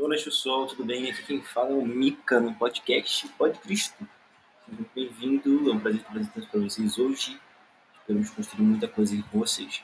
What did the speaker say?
Boa noite, pessoal. Tudo bem? Aqui quem fala é o Mica no podcast Pode Cristo. Seja bem-vindo. É um prazer estar apresentando para vocês hoje. Esperamos construir muita coisa aqui com vocês.